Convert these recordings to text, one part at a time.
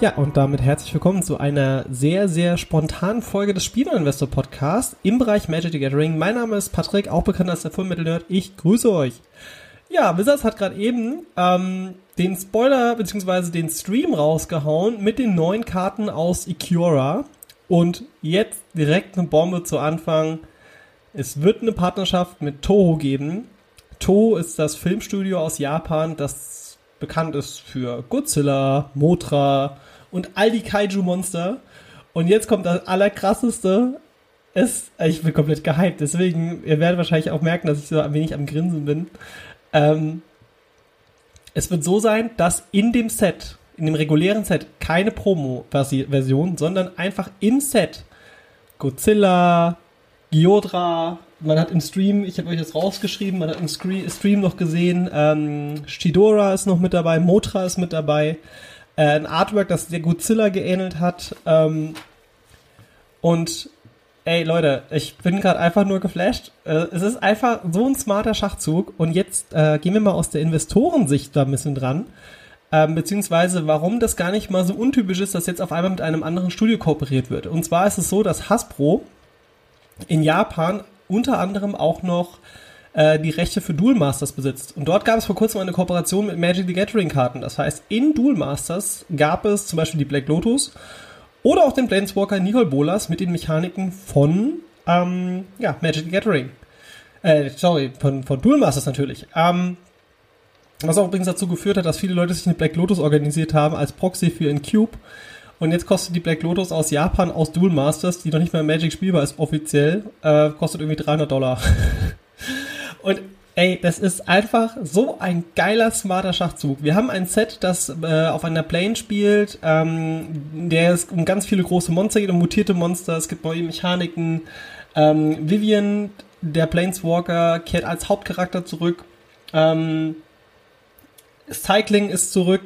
Ja, und damit herzlich willkommen zu einer sehr, sehr spontanen Folge des Spielerinvestor Podcast im Bereich Magic the Gathering. Mein Name ist Patrick, auch bekannt als der Fullmetal Nerd. Ich grüße euch. Ja, Wizards hat gerade eben ähm, den Spoiler bzw. den Stream rausgehauen mit den neuen Karten aus Ikura. Und jetzt direkt eine Bombe zu Anfang. Es wird eine Partnerschaft mit Toho geben. Toho ist das Filmstudio aus Japan, das bekannt ist für Godzilla, Motra, und all die Kaiju-Monster. Und jetzt kommt das Allerkrasseste. Es, ich bin komplett gehypt, deswegen, ihr werdet wahrscheinlich auch merken, dass ich so ein wenig am Grinsen bin. Ähm, es wird so sein, dass in dem Set, in dem regulären Set, keine Promo-Version, sondern einfach im Set Godzilla, Giodra, man hat im Stream, ich habe euch das rausgeschrieben, man hat im Stream noch gesehen, ähm, Shidora ist noch mit dabei, Motra ist mit dabei, äh, ein Artwork, das der Godzilla geähnelt hat. Ähm, und ey Leute, ich bin gerade einfach nur geflasht. Äh, es ist einfach so ein smarter Schachzug. Und jetzt äh, gehen wir mal aus der Investorensicht da ein bisschen dran. Ähm, beziehungsweise warum das gar nicht mal so untypisch ist, dass jetzt auf einmal mit einem anderen Studio kooperiert wird. Und zwar ist es so, dass Hasbro in Japan unter anderem auch noch die Rechte für Duel Masters besitzt. Und dort gab es vor kurzem eine Kooperation mit Magic the Gathering Karten. Das heißt, in Duel Masters gab es zum Beispiel die Black Lotus oder auch den Planeswalker Nicol Bolas mit den Mechaniken von ähm, ja, Magic the Gathering. Äh, sorry, von, von Duel Masters natürlich. Ähm, was auch übrigens dazu geführt hat, dass viele Leute sich eine Black Lotus organisiert haben als Proxy für in Cube. Und jetzt kostet die Black Lotus aus Japan, aus Duel Masters, die noch nicht mehr Magic spielbar ist offiziell, äh, kostet irgendwie 300 Dollar. Und ey, das ist einfach so ein geiler, smarter Schachzug. Wir haben ein Set, das äh, auf einer Plane spielt, ähm, der es um ganz viele große Monster geht, um mutierte Monster, es gibt neue Mechaniken. Ähm, Vivian, der Planeswalker, kehrt als Hauptcharakter zurück. Ähm, Cycling ist zurück.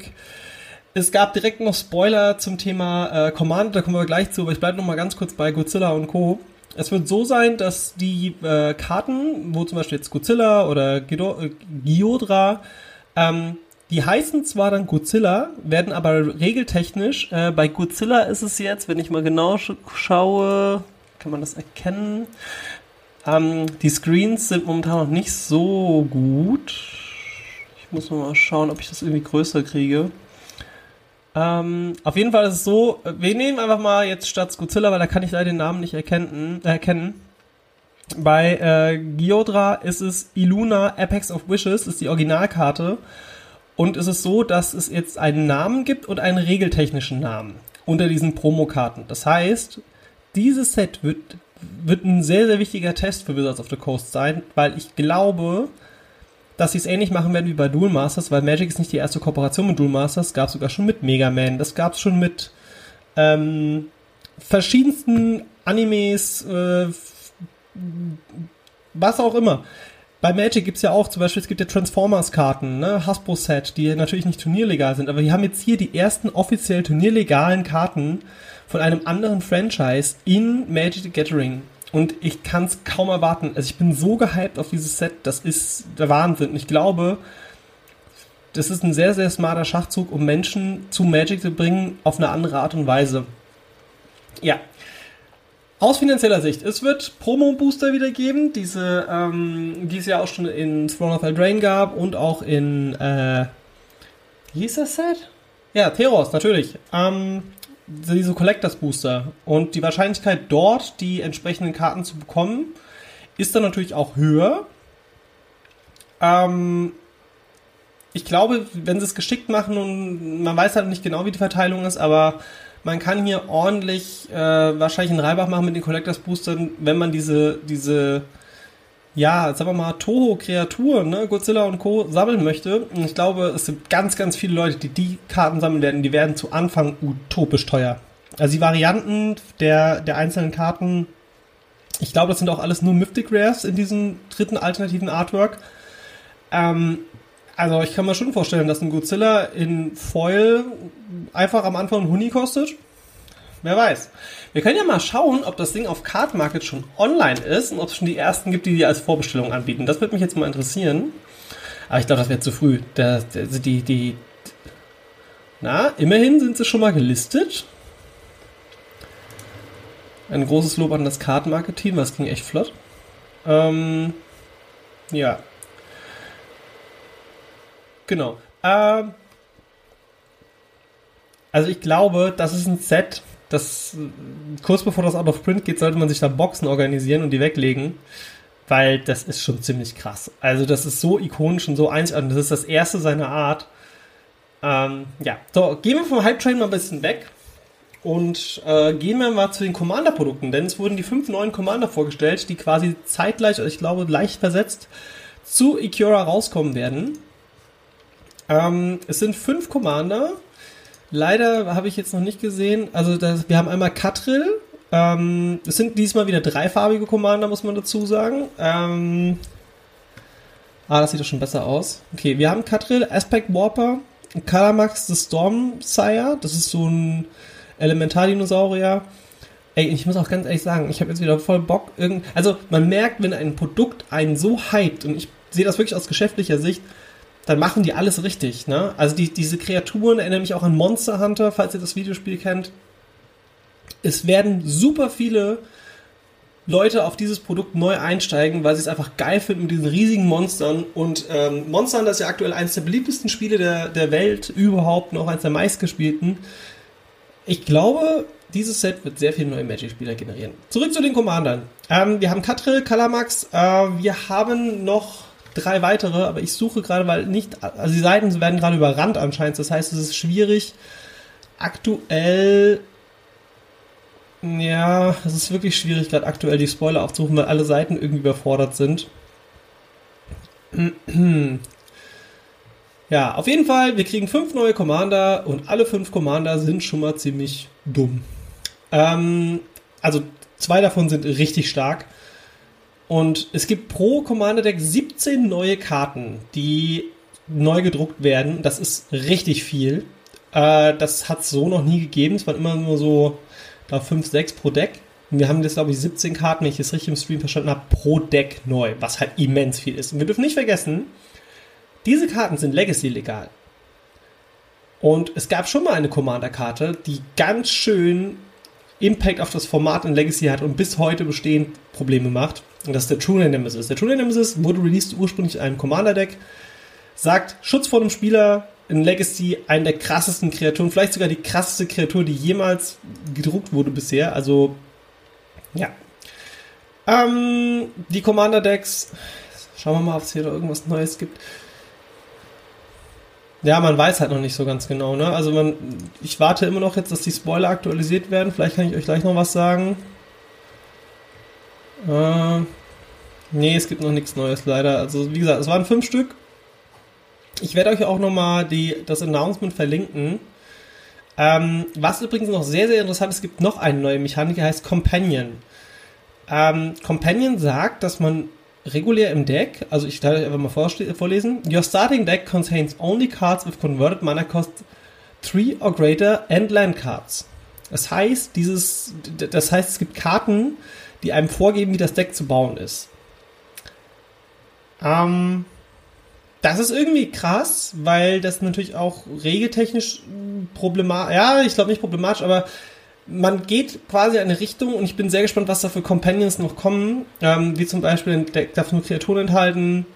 Es gab direkt noch Spoiler zum Thema äh, Command, da kommen wir gleich zu, aber ich bleibe noch mal ganz kurz bei Godzilla und Co. Es wird so sein, dass die äh, Karten, wo zum Beispiel jetzt Godzilla oder Gido äh, Giodra, ähm, die heißen zwar dann Godzilla, werden aber regeltechnisch, äh, bei Godzilla ist es jetzt, wenn ich mal genau sch schaue, kann man das erkennen, ähm, die Screens sind momentan noch nicht so gut. Ich muss mal schauen, ob ich das irgendwie größer kriege. Ähm, auf jeden Fall ist es so, wir nehmen einfach mal jetzt statt Godzilla, weil da kann ich leider den Namen nicht erkennen. Äh, erkennen. Bei äh, Giodra ist es Iluna Apex of Wishes, ist die Originalkarte. Und es ist so, dass es jetzt einen Namen gibt und einen regeltechnischen Namen unter diesen Promokarten. Das heißt, dieses Set wird, wird ein sehr, sehr wichtiger Test für Wizards of the Coast sein, weil ich glaube, dass sie es ähnlich machen werden wie bei Duel Masters, weil Magic ist nicht die erste Kooperation mit Duel Masters, gab es sogar schon mit Mega Man, das gab es schon mit ähm, verschiedensten Animes, äh, was auch immer. Bei Magic gibt's ja auch zum Beispiel, es gibt ja Transformers-Karten, ne, Hasbro-Set, die natürlich nicht turnierlegal sind, aber wir haben jetzt hier die ersten offiziell turnierlegalen Karten von einem anderen Franchise in Magic the Gathering. Und ich kann es kaum erwarten. Also ich bin so gehypt auf dieses Set, das ist der Wahnsinn. Und ich glaube, das ist ein sehr, sehr smarter Schachzug, um Menschen zu Magic zu bringen auf eine andere Art und Weise. Ja. Aus finanzieller Sicht, es wird Promo-Booster wieder geben, diese, ähm, die es ja auch schon in Throne of Eldraine gab und auch in, äh, wie hieß das Set? Ja, Theros, natürlich. Ähm, diese Collectors Booster. Und die Wahrscheinlichkeit dort, die entsprechenden Karten zu bekommen, ist dann natürlich auch höher. Ähm, ich glaube, wenn sie es geschickt machen und man weiß halt nicht genau, wie die Verteilung ist, aber man kann hier ordentlich äh, wahrscheinlich einen Reibach machen mit den Collectors Boostern, wenn man diese, diese ja, sagen wir mal, Toho-Kreaturen, ne, Godzilla und Co. sammeln möchte. Und ich glaube, es sind ganz, ganz viele Leute, die die Karten sammeln werden. Die werden zu Anfang utopisch teuer. Also die Varianten der, der einzelnen Karten, ich glaube, das sind auch alles nur Mythic Rares in diesem dritten alternativen Artwork. Ähm, also ich kann mir schon vorstellen, dass ein Godzilla in Foil einfach am Anfang ein Huni kostet. Wer weiß. Wir können ja mal schauen, ob das Ding auf Card Market schon online ist und ob es schon die ersten gibt, die die als Vorbestellung anbieten. Das würde mich jetzt mal interessieren. Aber ich glaube, das wäre zu früh. Der, der, die, die, na, immerhin sind sie schon mal gelistet. Ein großes Lob an das Card Market Team, das ging echt flott. Ähm, ja. Genau. Ähm, also ich glaube, das ist ein Set, das kurz bevor das out of print geht, sollte man sich da Boxen organisieren und die weglegen, weil das ist schon ziemlich krass. Also das ist so ikonisch und so einzigartig. Das ist das erste seiner Art. Ähm, ja, so gehen wir vom Hype Train mal ein bisschen weg und äh, gehen wir mal zu den Commander-Produkten, denn es wurden die fünf neuen Commander vorgestellt, die quasi zeitgleich, ich glaube leicht versetzt, zu Ikora rauskommen werden. Ähm, es sind fünf Commander Leider habe ich jetzt noch nicht gesehen. Also das, wir haben einmal Katril. Ähm, es sind diesmal wieder dreifarbige Commander, muss man dazu sagen. Ähm, ah, das sieht doch schon besser aus. Okay, wir haben Katril, Aspect Warper, Kalamax the Storm Sire. Das ist so ein Elementardinosaurier. Ey, ich muss auch ganz ehrlich sagen, ich habe jetzt wieder voll Bock. Irgend also man merkt, wenn ein Produkt einen so hypt, und ich sehe das wirklich aus geschäftlicher Sicht, dann machen die alles richtig, ne? Also die, diese Kreaturen erinnern mich auch an Monster Hunter, falls ihr das Videospiel kennt. Es werden super viele Leute auf dieses Produkt neu einsteigen, weil sie es einfach geil finden mit diesen riesigen Monstern. Und ähm, Monster Hunter ist ja aktuell eines der beliebtesten Spiele der, der Welt überhaupt, noch eines der meistgespielten. Ich glaube, dieses Set wird sehr viele neue Magic-Spieler generieren. Zurück zu den Commandern. Ähm, wir haben Katril, Kalamax, äh, wir haben noch drei weitere, aber ich suche gerade, weil nicht, also die Seiten werden gerade überrannt anscheinend. Das heißt, es ist schwierig, aktuell ja, es ist wirklich schwierig, gerade aktuell die Spoiler aufzurufen, weil alle Seiten irgendwie überfordert sind. Ja, auf jeden Fall, wir kriegen fünf neue Commander und alle fünf Commander sind schon mal ziemlich dumm. Ähm, also zwei davon sind richtig stark. Und es gibt pro Commander Deck 17 neue Karten, die neu gedruckt werden. Das ist richtig viel. Äh, das hat es so noch nie gegeben. Es waren immer nur so da 5, 6 pro Deck. Und wir haben jetzt, glaube ich, 17 Karten, wenn ich es richtig im Stream verstanden habe, pro Deck neu, was halt immens viel ist. Und wir dürfen nicht vergessen, diese Karten sind Legacy-legal. Und es gab schon mal eine Commander-Karte, die ganz schön Impact auf das Format in Legacy hat und bis heute bestehend Probleme macht. Und das ist der True Nemesis. Der True Nemesis wurde released ursprünglich in einem Commander-Deck, sagt Schutz vor dem Spieler, in Legacy eine der krassesten Kreaturen, vielleicht sogar die krasseste Kreatur, die jemals gedruckt wurde bisher. Also, ja. Ähm, die Commander Decks. Schauen wir mal, ob es hier noch irgendwas Neues gibt. Ja, man weiß halt noch nicht so ganz genau, ne? Also man, ich warte immer noch jetzt, dass die Spoiler aktualisiert werden. Vielleicht kann ich euch gleich noch was sagen. Äh, nee, es gibt noch nichts Neues leider. Also wie gesagt, es waren fünf Stück ich werde euch auch nochmal das Announcement verlinken. Ähm, was übrigens noch sehr, sehr interessant ist, es gibt noch eine neue Mechanik, die heißt Companion. Ähm, Companion sagt, dass man regulär im Deck, also ich werde euch einfach mal vorlesen, Your starting deck contains only cards with converted mana cost 3 or greater and land cards. Das heißt, dieses, das heißt, es gibt Karten, die einem vorgeben, wie das Deck zu bauen ist. Ähm, das ist irgendwie krass, weil das natürlich auch regeltechnisch problematisch, ja, ich glaube nicht problematisch, aber man geht quasi in eine Richtung und ich bin sehr gespannt, was da für Companions noch kommen, ähm, wie zum Beispiel ein Deck darf nur Kreaturen enthalten,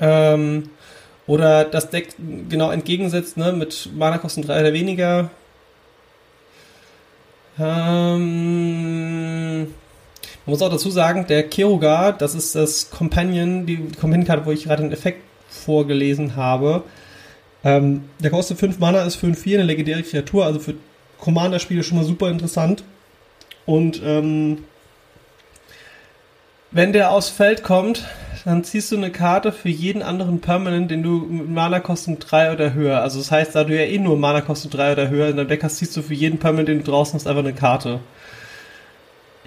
ähm, oder das Deck genau entgegensetzt, ne, mit Mana-Kosten 3 oder weniger. Ähm, man muss auch dazu sagen, der Keruga, das ist das Companion, die Companion-Karte, wo ich gerade den Effekt vorgelesen habe. Ähm, der kostet 5 Mana, ist 5-4, eine legendäre Kreatur, also für Commander-Spiele schon mal super interessant. Und ähm, wenn der aufs Feld kommt, dann ziehst du eine Karte für jeden anderen Permanent, den du mit Mana-Kosten 3 oder höher. Also das heißt, da du ja eh nur Mana-Kosten 3 oder höher in deinem Deck hast, ziehst du für jeden Permanent, den du draußen hast, einfach eine Karte.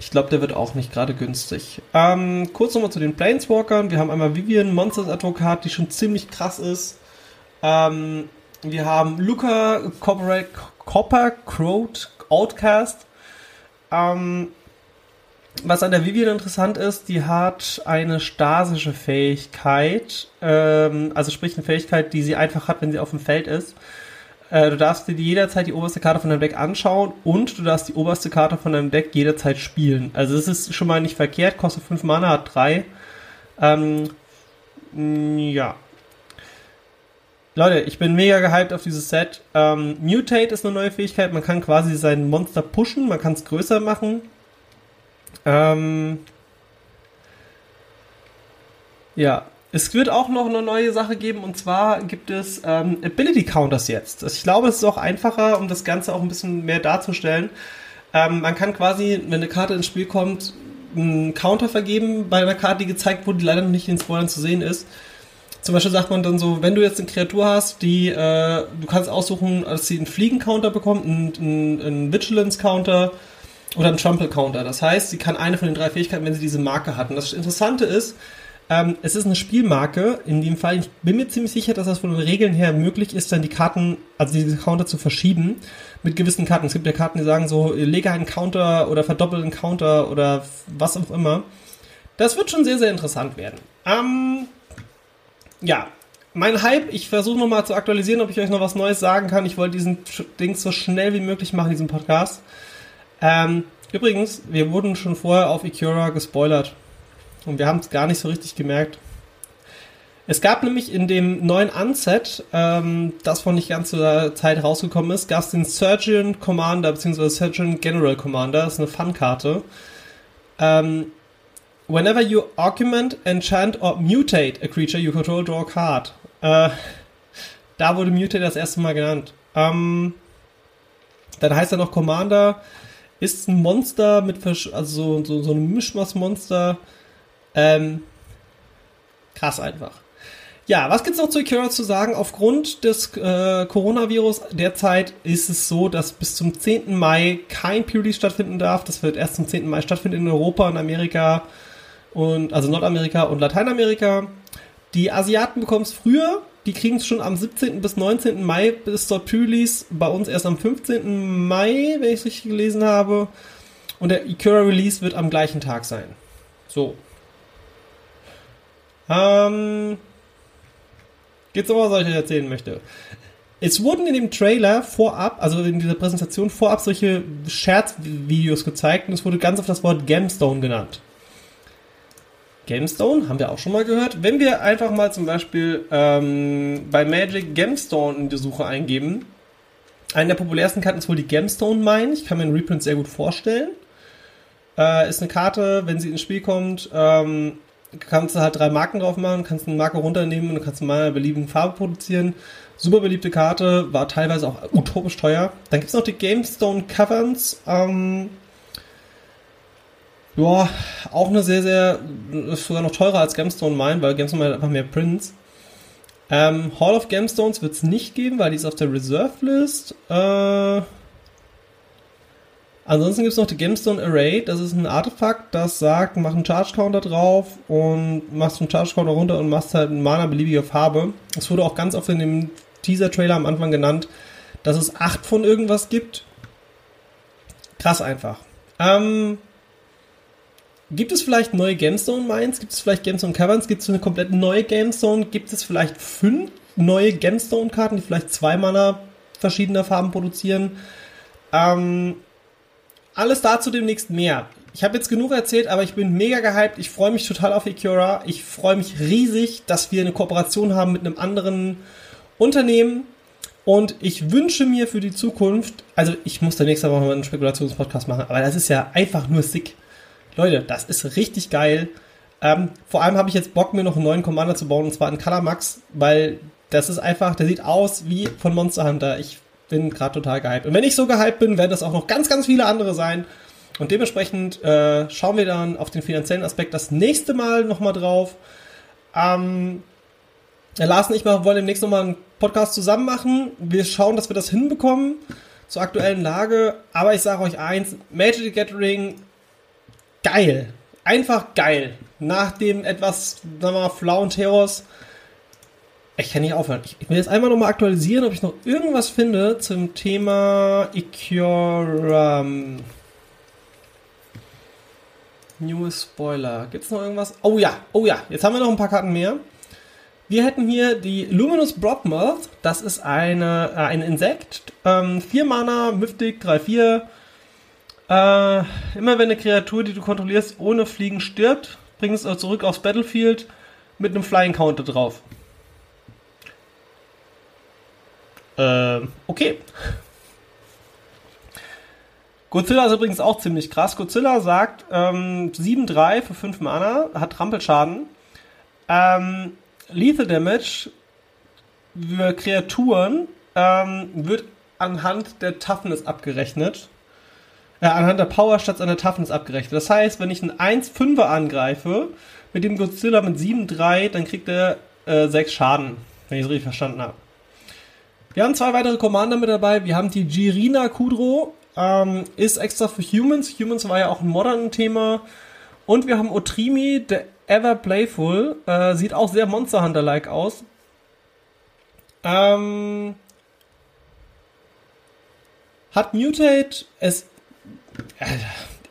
Ich glaube, der wird auch nicht gerade günstig. Ähm, kurz nochmal zu den Planeswalkern. Wir haben einmal Vivian, Monsters Advokat, die schon ziemlich krass ist. Ähm, wir haben Luca, Copper, Copper Crowd, Outcast. Ähm, was an der Vivian interessant ist, die hat eine stasische Fähigkeit. Ähm, also sprich eine Fähigkeit, die sie einfach hat, wenn sie auf dem Feld ist. Äh, du darfst dir jederzeit die oberste Karte von deinem Deck anschauen und du darfst die oberste Karte von deinem Deck jederzeit spielen. Also es ist schon mal nicht verkehrt, kostet 5 Mana, hat 3. Ähm, ja. Leute, ich bin mega gehypt auf dieses Set. Ähm, Mutate ist eine neue Fähigkeit. Man kann quasi sein Monster pushen, man kann es größer machen. Ähm, ja, es wird auch noch eine neue Sache geben und zwar gibt es ähm, Ability Counters jetzt. Also ich glaube, es ist auch einfacher, um das Ganze auch ein bisschen mehr darzustellen. Ähm, man kann quasi, wenn eine Karte ins Spiel kommt, einen Counter vergeben bei einer Karte, die gezeigt wurde, die leider noch nicht in den Spoilern zu sehen ist. Zum Beispiel sagt man dann so, wenn du jetzt eine Kreatur hast, die äh, du kannst aussuchen, dass sie einen Fliegen-Counter bekommt, einen, einen, einen Vigilance-Counter oder einen Trample-Counter. Das heißt, sie kann eine von den drei Fähigkeiten, wenn sie diese Marke hat. Und das Interessante ist, ähm, es ist eine Spielmarke. In dem Fall, ich bin mir ziemlich sicher, dass das von den Regeln her möglich ist, dann die Karten, also diese Counter zu verschieben mit gewissen Karten. Es gibt ja Karten, die sagen so, lege einen Counter oder verdoppel einen Counter oder was auch immer. Das wird schon sehr, sehr interessant werden. Ähm, ja, mein Hype, ich versuche nochmal zu aktualisieren, ob ich euch noch was Neues sagen kann. Ich wollte diesen Ding so schnell wie möglich machen, diesen Podcast. Ähm, Übrigens, wir wurden schon vorher auf Ikura gespoilert. Und wir haben es gar nicht so richtig gemerkt. Es gab nämlich in dem neuen Unset, ähm, das vor nicht ganz so Zeit rausgekommen ist, gab es den Surgeon Commander bzw. Surgeon General Commander. Das ist eine Fun-Karte. Ähm, whenever you augment, enchant or mutate a creature you control, draw a card. Äh, da wurde Mutate das erste Mal genannt. Ähm, dann heißt er noch Commander, ist ein Monster mit, Versch also so, so, so ein Mischmaß-Monster. Ähm, krass einfach. Ja, was gibt's noch zu Ikea zu sagen? Aufgrund des äh, Coronavirus derzeit ist es so, dass bis zum 10. Mai kein Pre-Release stattfinden darf. Das wird erst zum 10. Mai stattfinden in Europa und Amerika und also Nordamerika und Lateinamerika. Die Asiaten bekommen es früher. Die kriegen es schon am 17. bis 19. Mai bis dort Pre-Release. Bei uns erst am 15. Mai, wenn ich es richtig gelesen habe. Und der Ikea Release wird am gleichen Tag sein. So. Ähm, Geht's was, was ich euch erzählen möchte? Es wurden in dem Trailer vorab, also in dieser Präsentation vorab solche Scherzvideos gezeigt und es wurde ganz oft das Wort Gemstone genannt. Gemstone haben wir auch schon mal gehört. Wenn wir einfach mal zum Beispiel ähm, bei Magic Gemstone in die Suche eingeben, eine der populärsten Karten ist wohl die Gemstone Mine. Ich kann mir einen Reprint sehr gut vorstellen. Äh, ist eine Karte, wenn sie ins Spiel kommt, ähm, kannst du halt drei Marken drauf machen, kannst eine Marke runternehmen und kannst mal eine beliebige Farbe produzieren. Super beliebte Karte, war teilweise auch utopisch teuer. Dann gibt es noch die Gamestone Caverns. Ähm, ja, auch eine sehr, sehr, ist sogar noch teurer als Gemstone Mine, weil Gemstone Mine hat einfach mehr Prints. Ähm, Hall of Gemstones wird es nicht geben, weil die ist auf der Reserve List. Äh, Ansonsten gibt es noch die Gemstone Array. Das ist ein Artefakt, das sagt, mach einen Charge Counter drauf und machst einen Charge Counter runter und machst halt einen Mana beliebiger Farbe. Es wurde auch ganz oft in dem Teaser-Trailer am Anfang genannt, dass es acht von irgendwas gibt. Krass einfach. Ähm, gibt es vielleicht neue Gemstone Mines? Gibt es vielleicht Gemstone Caverns? Gibt es eine komplett neue Gemstone? Gibt es vielleicht fünf neue Gemstone-Karten, die vielleicht zwei Mana verschiedener Farben produzieren? Ähm, alles dazu demnächst mehr. Ich habe jetzt genug erzählt, aber ich bin mega gehypt. Ich freue mich total auf Ikura. Ich freue mich riesig, dass wir eine Kooperation haben mit einem anderen Unternehmen. Und ich wünsche mir für die Zukunft, also ich muss da nächste Woche mal einen Spekulationspodcast machen, aber das ist ja einfach nur sick. Leute, das ist richtig geil. Ähm, vor allem habe ich jetzt Bock, mir noch einen neuen Commander zu bauen, und zwar in Color Max, weil das ist einfach, der sieht aus wie von Monster Hunter. Ich bin gerade total gehypt. Und wenn ich so gehypt bin, werden das auch noch ganz, ganz viele andere sein. Und dementsprechend äh, schauen wir dann auf den finanziellen Aspekt das nächste Mal nochmal drauf. Ähm, Lars und ich wollen demnächst nochmal einen Podcast zusammen machen. Wir schauen, dass wir das hinbekommen zur aktuellen Lage. Aber ich sage euch eins, Magic the Gathering, geil. Einfach geil. Nach dem etwas, sagen wir mal, flauen Terrors ich kann nicht aufhören. Ich, will jetzt einmal nochmal aktualisieren, ob ich noch irgendwas finde zum Thema Ikura. New Spoiler. Gibt es noch irgendwas? Oh ja, oh ja. Jetzt haben wir noch ein paar Karten mehr. Wir hätten hier die Luminous Broadmouth. Das ist eine, äh, ein Insekt. Ähm, 4 Mana, Mythic, 3-4. Äh, immer wenn eine Kreatur, die du kontrollierst, ohne Fliegen stirbt, bringst du zurück aufs Battlefield mit einem Flying Counter drauf. Äh, okay. Godzilla ist übrigens auch ziemlich krass. Godzilla sagt ähm, 7-3 für 5 Mana, hat Trampelschaden. Ähm, Lethal Damage für Kreaturen ähm, wird anhand der Toughness abgerechnet. Äh, anhand der Power statt an der Toughness abgerechnet. Das heißt, wenn ich einen 1-5er angreife, mit dem Godzilla mit 7-3, dann kriegt er äh, 6 Schaden, wenn ich es richtig verstanden habe. Wir haben zwei weitere Commander mit dabei. Wir haben die Girina Kudro, ähm, ist extra für Humans. Humans war ja auch ein modern Thema. Und wir haben Otrimi, der Ever Playful. Äh, sieht auch sehr Monster Hunter-like aus. Ähm, hat Mutate. Es. Alter,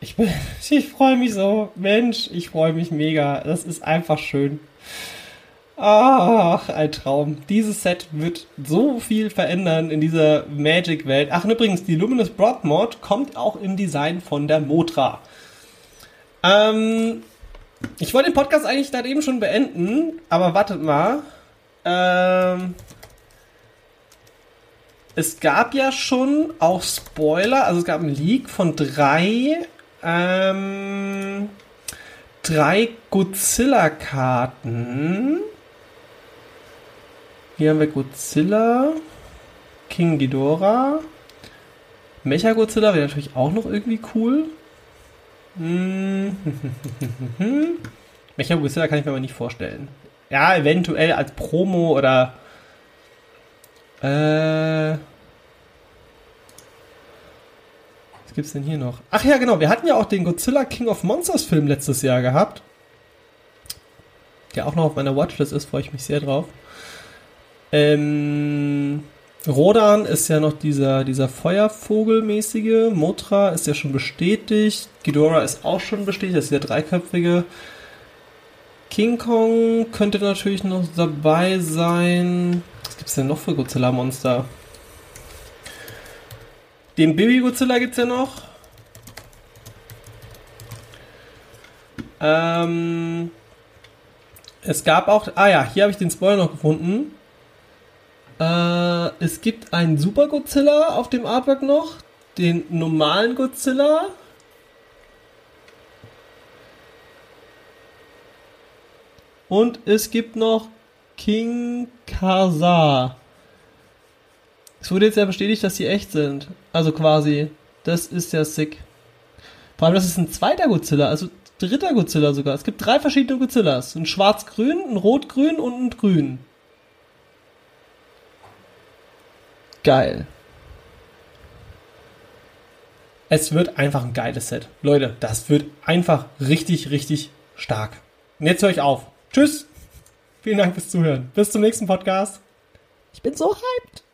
ich bin. Ich freue mich so. Mensch, ich freue mich mega. Das ist einfach schön. Ach, ein Traum. Dieses Set wird so viel verändern in dieser Magic-Welt. Ach, und übrigens, die Luminous Broadmod kommt auch im Design von der Motra. Ähm, ich wollte den Podcast eigentlich gerade eben schon beenden, aber wartet mal. Ähm, es gab ja schon auch Spoiler, also es gab einen Leak von drei, ähm, drei Godzilla-Karten. Hier haben wir Godzilla, King Ghidorah, Mecha Godzilla wäre natürlich auch noch irgendwie cool. Hm. Mecha Godzilla kann ich mir aber nicht vorstellen. Ja, eventuell als Promo oder äh, was gibt's denn hier noch? Ach ja, genau, wir hatten ja auch den Godzilla King of Monsters Film letztes Jahr gehabt. Der auch noch auf meiner Watchlist ist, freue ich mich sehr drauf. Ähm, Rodan ist ja noch dieser, dieser Feuervogelmäßige. Motra ist ja schon bestätigt. Ghidorah ist auch schon bestätigt. Das ist der dreiköpfige. King Kong könnte natürlich noch dabei sein. Was gibt's denn noch für Godzilla-Monster? Den Baby Godzilla gibt's ja noch. Ähm, es gab auch. Ah ja, hier habe ich den Spoiler noch gefunden. Äh, es gibt einen Super Godzilla auf dem Artwork noch. Den normalen Godzilla. Und es gibt noch King Kazar. Es wurde jetzt ja bestätigt, dass sie echt sind. Also quasi. Das ist ja sick. Vor allem, das ist ein zweiter Godzilla, also dritter Godzilla sogar. Es gibt drei verschiedene Godzillas. Ein schwarz-grün, ein rot-grün und ein grün. Geil. Es wird einfach ein geiles Set. Leute, das wird einfach richtig, richtig stark. Und jetzt höre ich auf. Tschüss. Vielen Dank fürs Zuhören. Bis zum nächsten Podcast. Ich bin so hyped.